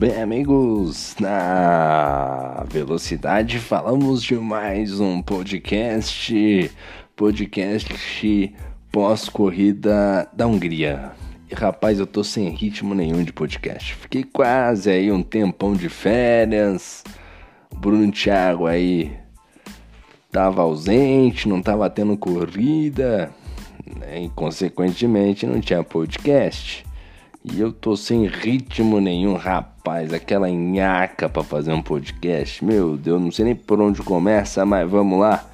Bem, amigos, na velocidade falamos de mais um podcast, podcast pós-corrida da Hungria. E rapaz, eu tô sem ritmo nenhum de podcast. Fiquei quase aí um tempão de férias. Bruno Thiago aí tava ausente, não tava tendo corrida, né? e consequentemente não tinha podcast. E eu tô sem ritmo nenhum, rapaz. Aquela nhaca pra fazer um podcast. Meu Deus, não sei nem por onde começa, mas vamos lá.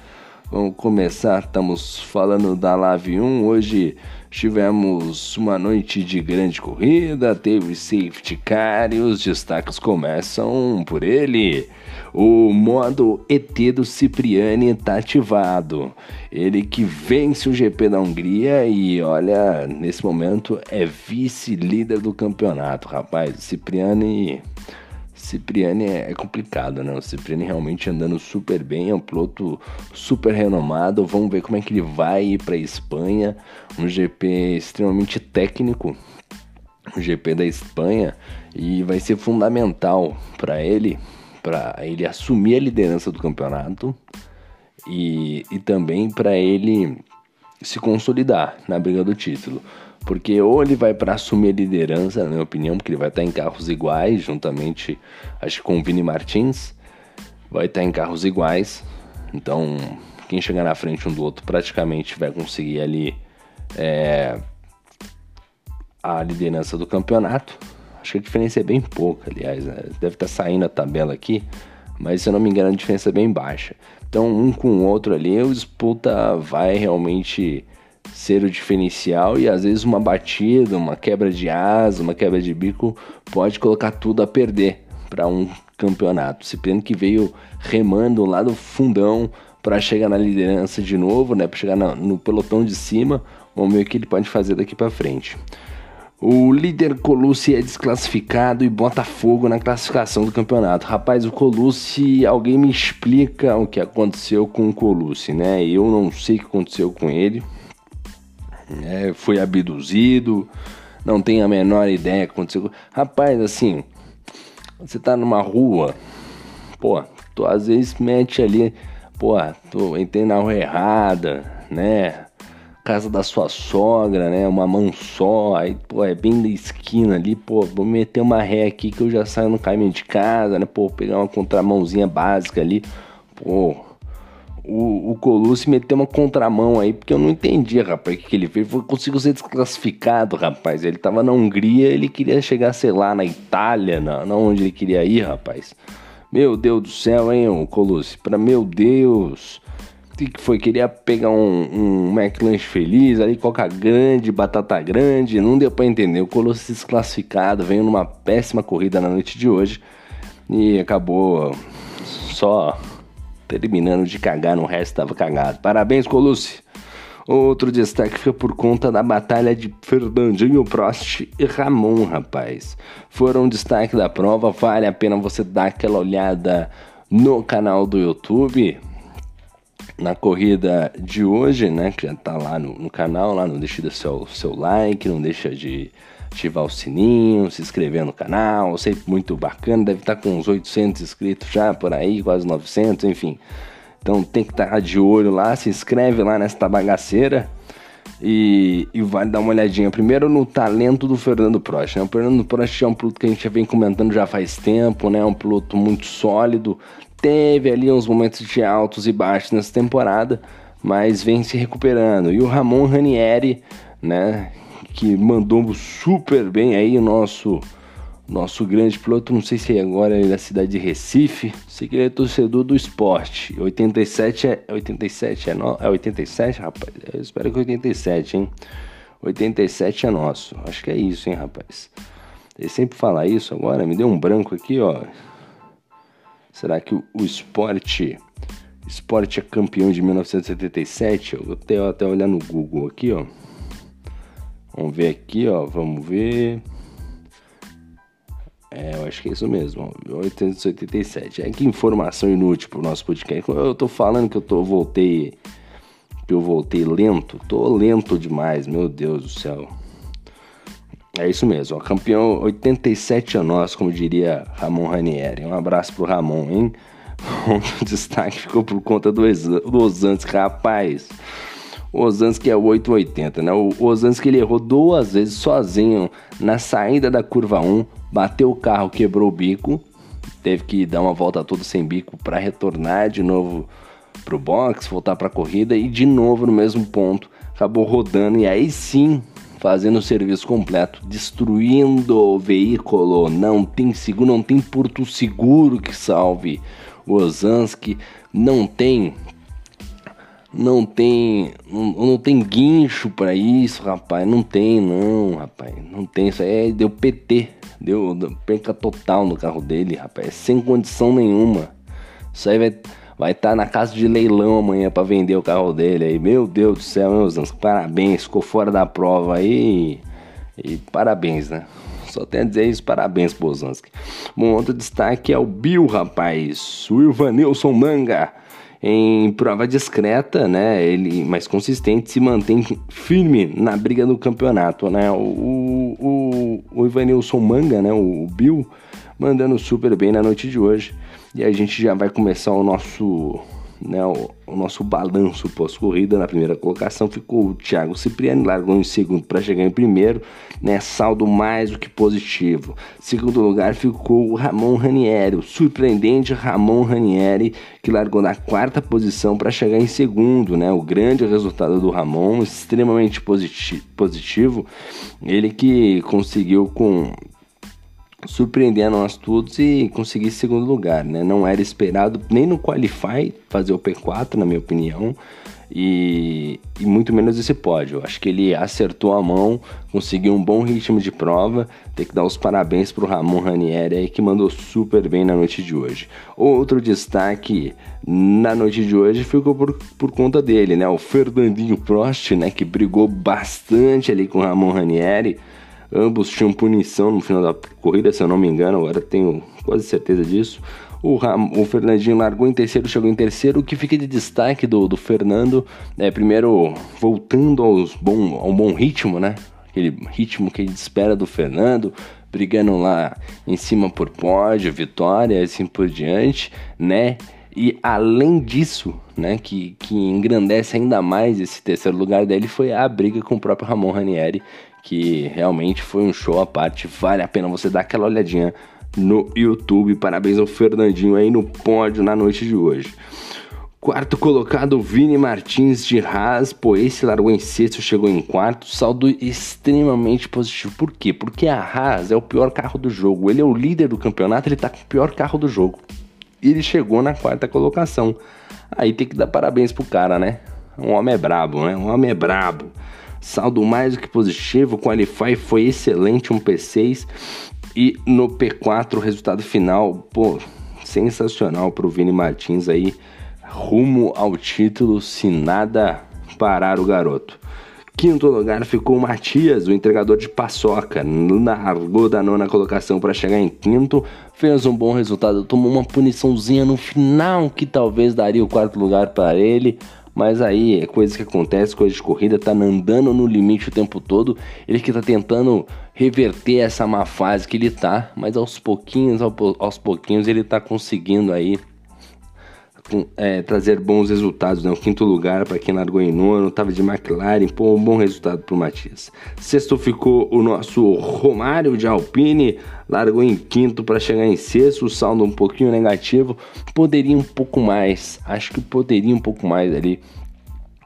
Vamos começar. Estamos falando da Live 1. Hoje tivemos uma noite de grande corrida, teve safety car e os destaques começam por ele. O modo ET do Cipriani está ativado. Ele que vence o GP da Hungria e olha, nesse momento é vice-líder do campeonato, rapaz. O Cipriani. Cipriani é complicado, né? O Cipriani realmente andando super bem, é um piloto super renomado. Vamos ver como é que ele vai para Espanha, um GP extremamente técnico, um GP da Espanha, e vai ser fundamental para ele para ele assumir a liderança do campeonato e, e também para ele se consolidar na briga do título. Porque ou ele vai para assumir a liderança, na minha opinião, porque ele vai estar em carros iguais, juntamente, acho que com o Vini Martins, vai estar em carros iguais. Então, quem chegar na frente um do outro praticamente vai conseguir ali é, a liderança do campeonato. Acho que a diferença é bem pouca, aliás, né? deve estar tá saindo a tabela aqui, mas se eu não me engano a diferença é bem baixa. Então, um com o outro ali, o disputa vai realmente ser o diferencial e às vezes uma batida, uma quebra de asa, uma quebra de bico pode colocar tudo a perder para um campeonato. Cipriano que veio remando lá do fundão para chegar na liderança de novo, né, para chegar no pelotão de cima. Vamos ver o que ele pode fazer daqui para frente. O líder Colucci é desclassificado e bota fogo na classificação do campeonato. Rapaz, o Colucci, alguém me explica o que aconteceu com o Colucci, né? Eu não sei o que aconteceu com ele. É, foi abduzido, não tenho a menor ideia que aconteceu. Rapaz, assim, você tá numa rua, pô, tu às vezes mete ali, pô, tu entrei na rua errada, né? casa da sua sogra, né? Uma mão só, aí, pô, é bem da esquina ali, pô, vou meter uma ré aqui que eu já saio no caminho de casa, né? Pô, pegar uma contramãozinha básica ali, pô. O, o Colucci meteu uma contramão aí, porque eu não entendi, rapaz, o que, que ele fez. Conseguiu ser desclassificado, rapaz. Ele tava na Hungria, ele queria chegar, sei lá, na Itália, na, na onde ele queria ir, rapaz. Meu Deus do céu, hein, o Colucci? Pra meu Deus que foi? Queria pegar um, um McLanche feliz, ali coca grande, batata grande, não deu para entender. O Colosso desclassificado, veio numa péssima corrida na noite de hoje e acabou só terminando de cagar, no resto estava cagado. Parabéns, Colucci! Outro destaque fica por conta da batalha de Fernandinho Prost e Ramon, rapaz. Foram um destaque da prova, vale a pena você dar aquela olhada no canal do YouTube na corrida de hoje, né? Que já tá lá no, no canal, lá não deixe de seu, seu like, não deixa de ativar o sininho, se inscrever no canal, sempre muito bacana, deve estar com uns 800 inscritos já por aí, quase 900, enfim. Então tem que estar de olho lá, se inscreve lá nesta bagaceira e, e vai dar uma olhadinha primeiro no talento do Fernando Prost. Né? O Fernando Prost é um piloto que a gente já vem comentando já faz tempo, né? Um piloto muito sólido, teve ali uns momentos de altos e baixos nessa temporada, mas vem se recuperando. E o Ramon Ranieri, né, que mandou super bem aí o nosso nosso grande piloto, não sei se agora é da cidade de Recife, sei que ele é torcedor do esporte. 87 é 87 é, no, é 87, rapaz. Eu espero que 87, hein? 87 é nosso. Acho que é isso, hein, rapaz. Ele sempre fala isso agora, me deu um branco aqui, ó. Será que o, o esporte esporte é campeão de 1977? Eu vou até, até olhar no Google aqui, ó. Vamos ver aqui, ó. Vamos ver. É, eu acho que é isso mesmo, 887. É que informação inútil pro nosso podcast. Eu tô falando que eu tô voltei que eu voltei lento, tô lento demais, meu Deus do céu. É isso mesmo, ó, campeão 87 a nós, como diria Ramon Ranieri. Um abraço pro Ramon, hein? O destaque ficou por conta do, do Osansky, rapaz. O Osansky é o 880, né? O Osansky ele errou duas vezes sozinho na saída da curva 1, bateu o carro, quebrou o bico, teve que dar uma volta toda sem bico para retornar de novo pro box, voltar para a corrida e de novo no mesmo ponto, acabou rodando e aí sim fazendo o serviço completo, destruindo o veículo. Não tem seguro, não tem porto seguro que salve o Osansky, não tem não tem não, não tem guincho para isso, rapaz, não tem não, rapaz, não tem isso aí, deu PT, deu, deu perca total no carro dele, rapaz, sem condição nenhuma. Isso aí vai vai estar tá na casa de leilão amanhã para vender o carro dele aí. Meu Deus do céu, meus anos, parabéns, ficou fora da prova aí. E parabéns, né? Só tenho a dizer isso, parabéns, Bozansky. Bom, outro destaque é o Bill, rapaz. O Ivanilson Manga. Em prova discreta, né? Ele mais consistente se mantém firme na briga do campeonato, né? O, o, o Ivanilson Manga, né? O Bill mandando super bem na noite de hoje. E a gente já vai começar o nosso, né, o, o nosso balanço pós-corrida. Na primeira colocação ficou o Thiago Cipriani, largou em segundo para chegar em primeiro, né, saldo mais do que positivo. Segundo lugar ficou o Ramon Ranieri, o surpreendente Ramon Ranieri, que largou na quarta posição para chegar em segundo, né, o grande resultado do Ramon, extremamente positivo. Ele que conseguiu com surpreender a nós todos e conseguir segundo lugar, né? Não era esperado nem no Qualify fazer o P4, na minha opinião, e, e muito menos esse pódio. Acho que ele acertou a mão, conseguiu um bom ritmo de prova. Tem que dar os parabéns para o Ramon Ranieri aí, que mandou super bem na noite de hoje. Outro destaque na noite de hoje ficou por, por conta dele, né? O Fernandinho Prost, né? Que brigou bastante ali com o Ramon Ranieri Ambos tinham punição no final da corrida, se eu não me engano, agora tenho quase certeza disso. O, Ram, o Fernandinho largou em terceiro, chegou em terceiro. O que fica de destaque do, do Fernando é, primeiro, voltando aos bom, ao bom ritmo, né? Aquele ritmo que a gente espera do Fernando, brigando lá em cima por pódio, vitória, assim por diante, né? E além disso, né, que, que engrandece ainda mais esse terceiro lugar dele foi a briga com o próprio Ramon Ranieri, que realmente foi um show à parte. Vale a pena você dar aquela olhadinha no YouTube. Parabéns ao Fernandinho aí no pódio na noite de hoje. Quarto colocado, Vini Martins de Haas. Pô, esse largou em sexto, chegou em quarto. Saldo extremamente positivo. Por quê? Porque a Haas é o pior carro do jogo. Ele é o líder do campeonato, ele tá com o pior carro do jogo. E ele chegou na quarta colocação. Aí tem que dar parabéns pro cara, né? Um homem é brabo, né? Um homem é brabo. Saldo mais do que positivo, Qualify foi excelente, um P6. E no P4, o resultado final, pô, sensacional para o Vini Martins aí, rumo ao título, se nada parar o garoto. Quinto lugar ficou Matias, o entregador de paçoca. Largou da nona colocação para chegar em quinto. Fez um bom resultado, tomou uma puniçãozinha no final que talvez daria o quarto lugar para ele. Mas aí é coisa que acontece, coisa de corrida, tá andando no limite o tempo todo. Ele que tá tentando reverter essa má fase que ele tá, mas aos pouquinhos, aos pouquinhos ele tá conseguindo aí é, trazer bons resultados, né? O quinto lugar para quem largou em nono, tava de McLaren, pô, um bom resultado para o Matias. Sexto ficou o nosso Romário de Alpine, largou em quinto para chegar em sexto, o saldo um pouquinho negativo, poderia um pouco mais, acho que poderia um pouco mais ali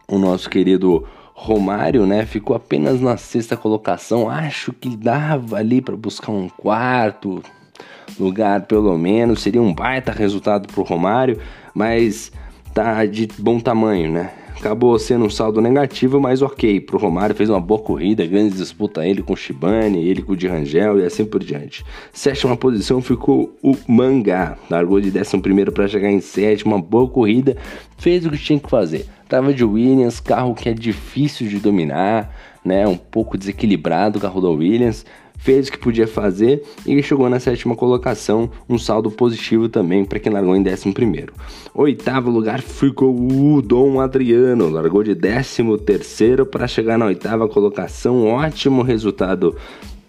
o nosso querido Romário, né, ficou apenas na sexta colocação, acho que dava ali para buscar um quarto, lugar, pelo menos. Seria um baita resultado pro Romário, mas tá de bom tamanho, né? Acabou sendo um saldo negativo, mas ok. Pro Romário fez uma boa corrida, grande disputa ele com o Shibane, ele com o de Rangel e assim por diante. Sétima posição ficou o Mangá, largou de 11 para chegar em sétima, boa corrida, fez o que tinha que fazer. Tava de Williams, carro que é difícil de dominar, né? Um pouco desequilibrado o carro da Williams, fez o que podia fazer e chegou na sétima colocação, um saldo positivo também para quem largou em décimo primeiro. Oitavo lugar ficou o Dom Adriano, largou de décimo terceiro para chegar na oitava colocação, ótimo resultado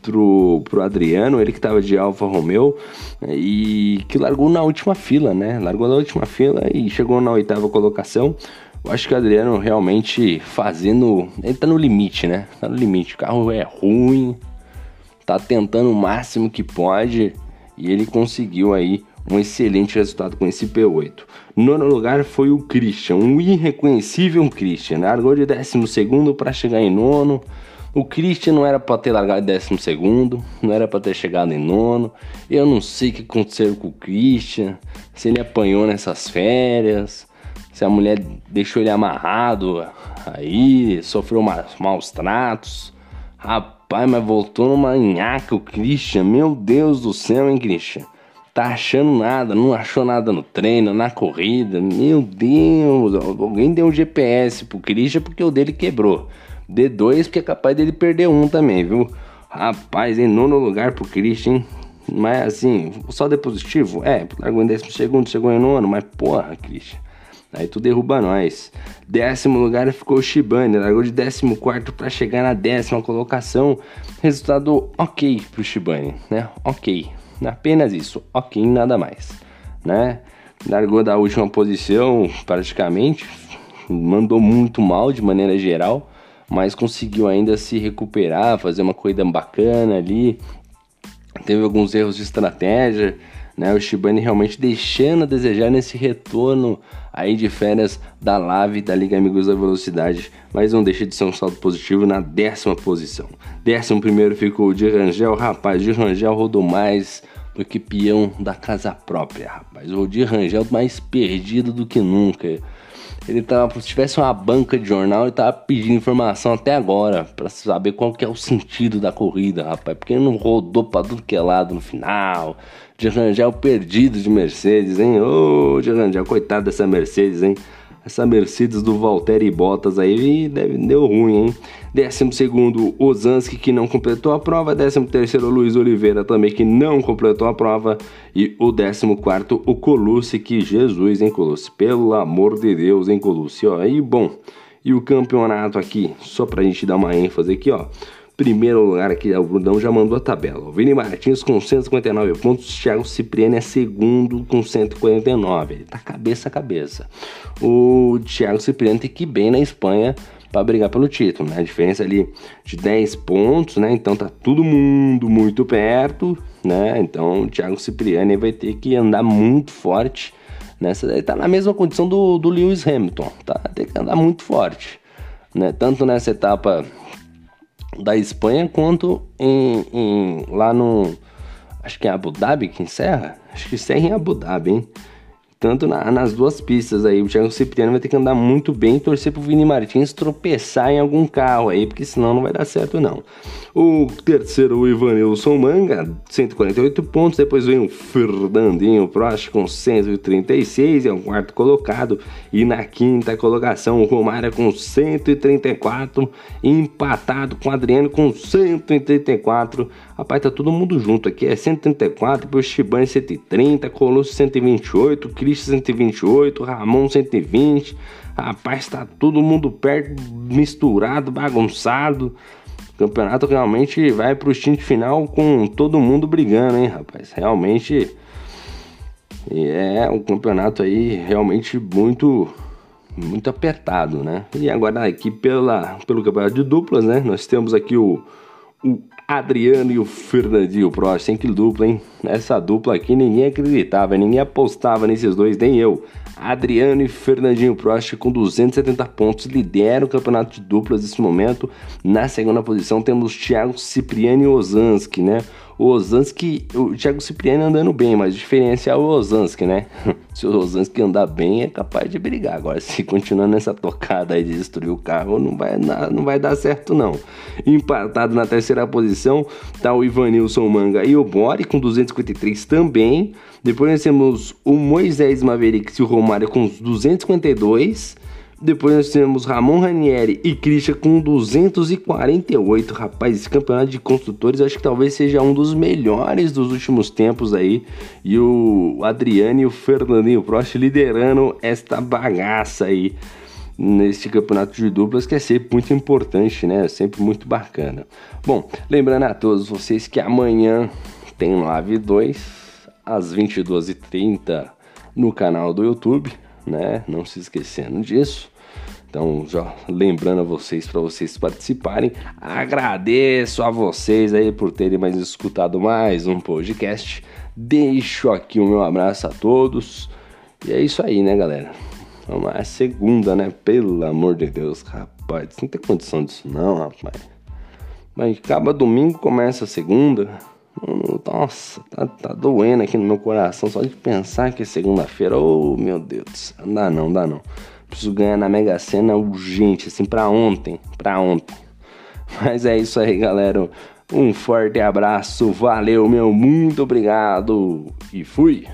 pro, pro Adriano, ele que tava de Alfa Romeo, e que largou na última fila, né? Largou na última fila e chegou na oitava colocação. Eu acho que o Adriano realmente fazendo. Ele tá no limite, né? Tá no limite. O carro é ruim, tá tentando o máximo que pode e ele conseguiu aí um excelente resultado com esse P8. Nono lugar foi o Christian, um irreconhecível Christian. Largou de 12 para chegar em nono. O Christian não era para ter largado em 12, não era para ter chegado em nono. Eu não sei o que aconteceu com o Christian, se ele apanhou nessas férias, se a mulher deixou ele amarrado aí, sofreu maus tratos. Rapaz, mas voltou numa nhaca o Christian. Meu Deus do céu, hein, Christian? Tá achando nada, não achou nada no treino, na corrida. Meu Deus, alguém deu um GPS pro Christian porque o dele quebrou. D2, porque é capaz dele perder um também, viu? Rapaz, em nono lugar pro Christian, Mas assim, só de positivo? É, largou em décimo segundo, chegou em nono, mas porra, Christian. Aí tu derruba nós. Décimo lugar ficou o Shibane, largou de décimo quarto para chegar na décima colocação. Resultado ok pro Shibane, né? Ok. Apenas isso, ok, nada mais, né? Largou da última posição praticamente, mandou muito mal de maneira geral mas conseguiu ainda se recuperar, fazer uma corrida bacana ali. Teve alguns erros de estratégia, né? O Shibane realmente deixando a desejar nesse retorno aí de férias da Lave da Liga Amigos da Velocidade, mas não deixa de ser um saldo positivo na décima posição. Décimo primeiro ficou o de Rangel, rapaz, de Rangel rodou mais do que peão da casa própria, rapaz. O de Rangel mais perdido do que nunca. Ele tava, se tivesse uma banca de jornal, ele tava pedindo informação até agora para saber qual que é o sentido da corrida, rapaz. Porque ele não rodou pra tudo que é lado no final. De Rangel perdido de Mercedes, hein? Ô, oh, de Rangel, coitado dessa Mercedes, hein? Essa Mercedes do Valtteri Bottas aí deve, deu ruim, hein? Décimo segundo, Ozanski, que não completou a prova. Décimo terceiro, Luiz Oliveira, também, que não completou a prova. E o décimo quarto, o Colucci, que Jesus, hein, Colucci? Pelo amor de Deus, hein, Colucci? Ó, e bom, e o campeonato aqui, só pra gente dar uma ênfase aqui, ó. Primeiro lugar aqui, o Brunão já mandou a tabela. O Vini Martins com 159 pontos. Thiago Cipriani é segundo com 149. Ele tá cabeça a cabeça. O Thiago Cipriani tem que ir bem na Espanha para brigar pelo título, né? A diferença ali de 10 pontos, né? Então tá todo mundo muito perto, né? Então o Thiago Cipriani vai ter que andar muito forte nessa. Ele tá na mesma condição do, do Lewis Hamilton, tá? Tem que andar muito forte, né? Tanto nessa etapa da Espanha quanto em, em, lá no. Acho que é Abu Dhabi que encerra? Acho que encerra em Abu Dhabi, hein? Tanto na, nas duas pistas aí. O Thiago Cipriano vai ter que andar muito bem torcer pro Vini Martins tropeçar em algum carro aí, porque senão não vai dar certo não. O terceiro, o Ivanilson Manga, 148 pontos. Depois vem o Fernandinho Prost com 136, é o quarto colocado. E na quinta colocação, o Romário com 134, empatado com o Adriano com 134. Rapaz, tá todo mundo junto aqui. É 134, depois Shibane 130, Colosso 128, Cristo 128, Ramon 120. Rapaz, tá todo mundo perto, misturado, bagunçado. O campeonato realmente vai pro stint final com todo mundo brigando, hein, rapaz? Realmente é um campeonato aí realmente muito muito apertado, né? E agora aqui pela, pelo campeonato de duplas, né? Nós temos aqui o, o Adriano e o Fernandinho Prost, hein? Que dupla, hein? Essa dupla aqui ninguém acreditava, ninguém apostava nesses dois, nem eu. Adriano e Fernandinho Prost com 270 pontos lideram o campeonato de duplas nesse momento. Na segunda posição temos Thiago Cipriani e Ozanski, né? O Ozanski, o Thiago Cipriani andando bem, mas o diferencial é o Ozanski, né? se o Ozanski andar bem, é capaz de brigar. Agora, se continuar nessa tocada aí de destruir o carro, não vai, não vai dar certo, não. Empatado na terceira posição, tá o Ivanilson Manga e o Bori com 253 também. Depois nós temos o Moisés Maverick e o Romário com 252. Depois nós temos Ramon Ranieri e Christian com 248. Rapaz, esse campeonato de construtores acho que talvez seja um dos melhores dos últimos tempos aí. E o Adriano e o Fernandinho Prost liderando esta bagaça aí. nesse campeonato de duplas que é sempre muito importante, né? Sempre muito bacana. Bom, lembrando a todos vocês que amanhã tem Live 2 às 22h30 no canal do YouTube, né? Não se esquecendo disso. Então, já lembrando a vocês para vocês participarem, agradeço a vocês aí por terem mais escutado mais um podcast. Deixo aqui o meu abraço a todos. E é isso aí, né, galera? Vamos lá, é segunda, né? Pelo amor de Deus, rapaz, não tem condição disso não, rapaz. Mas acaba domingo, começa a segunda. Nossa, tá, tá doendo aqui no meu coração só de pensar que é segunda-feira. Oh, meu Deus, não dá não, dá não. Preciso ganhar na Mega Sena urgente, assim, pra ontem, pra ontem. Mas é isso aí, galera. Um forte abraço, valeu, meu, muito obrigado e fui!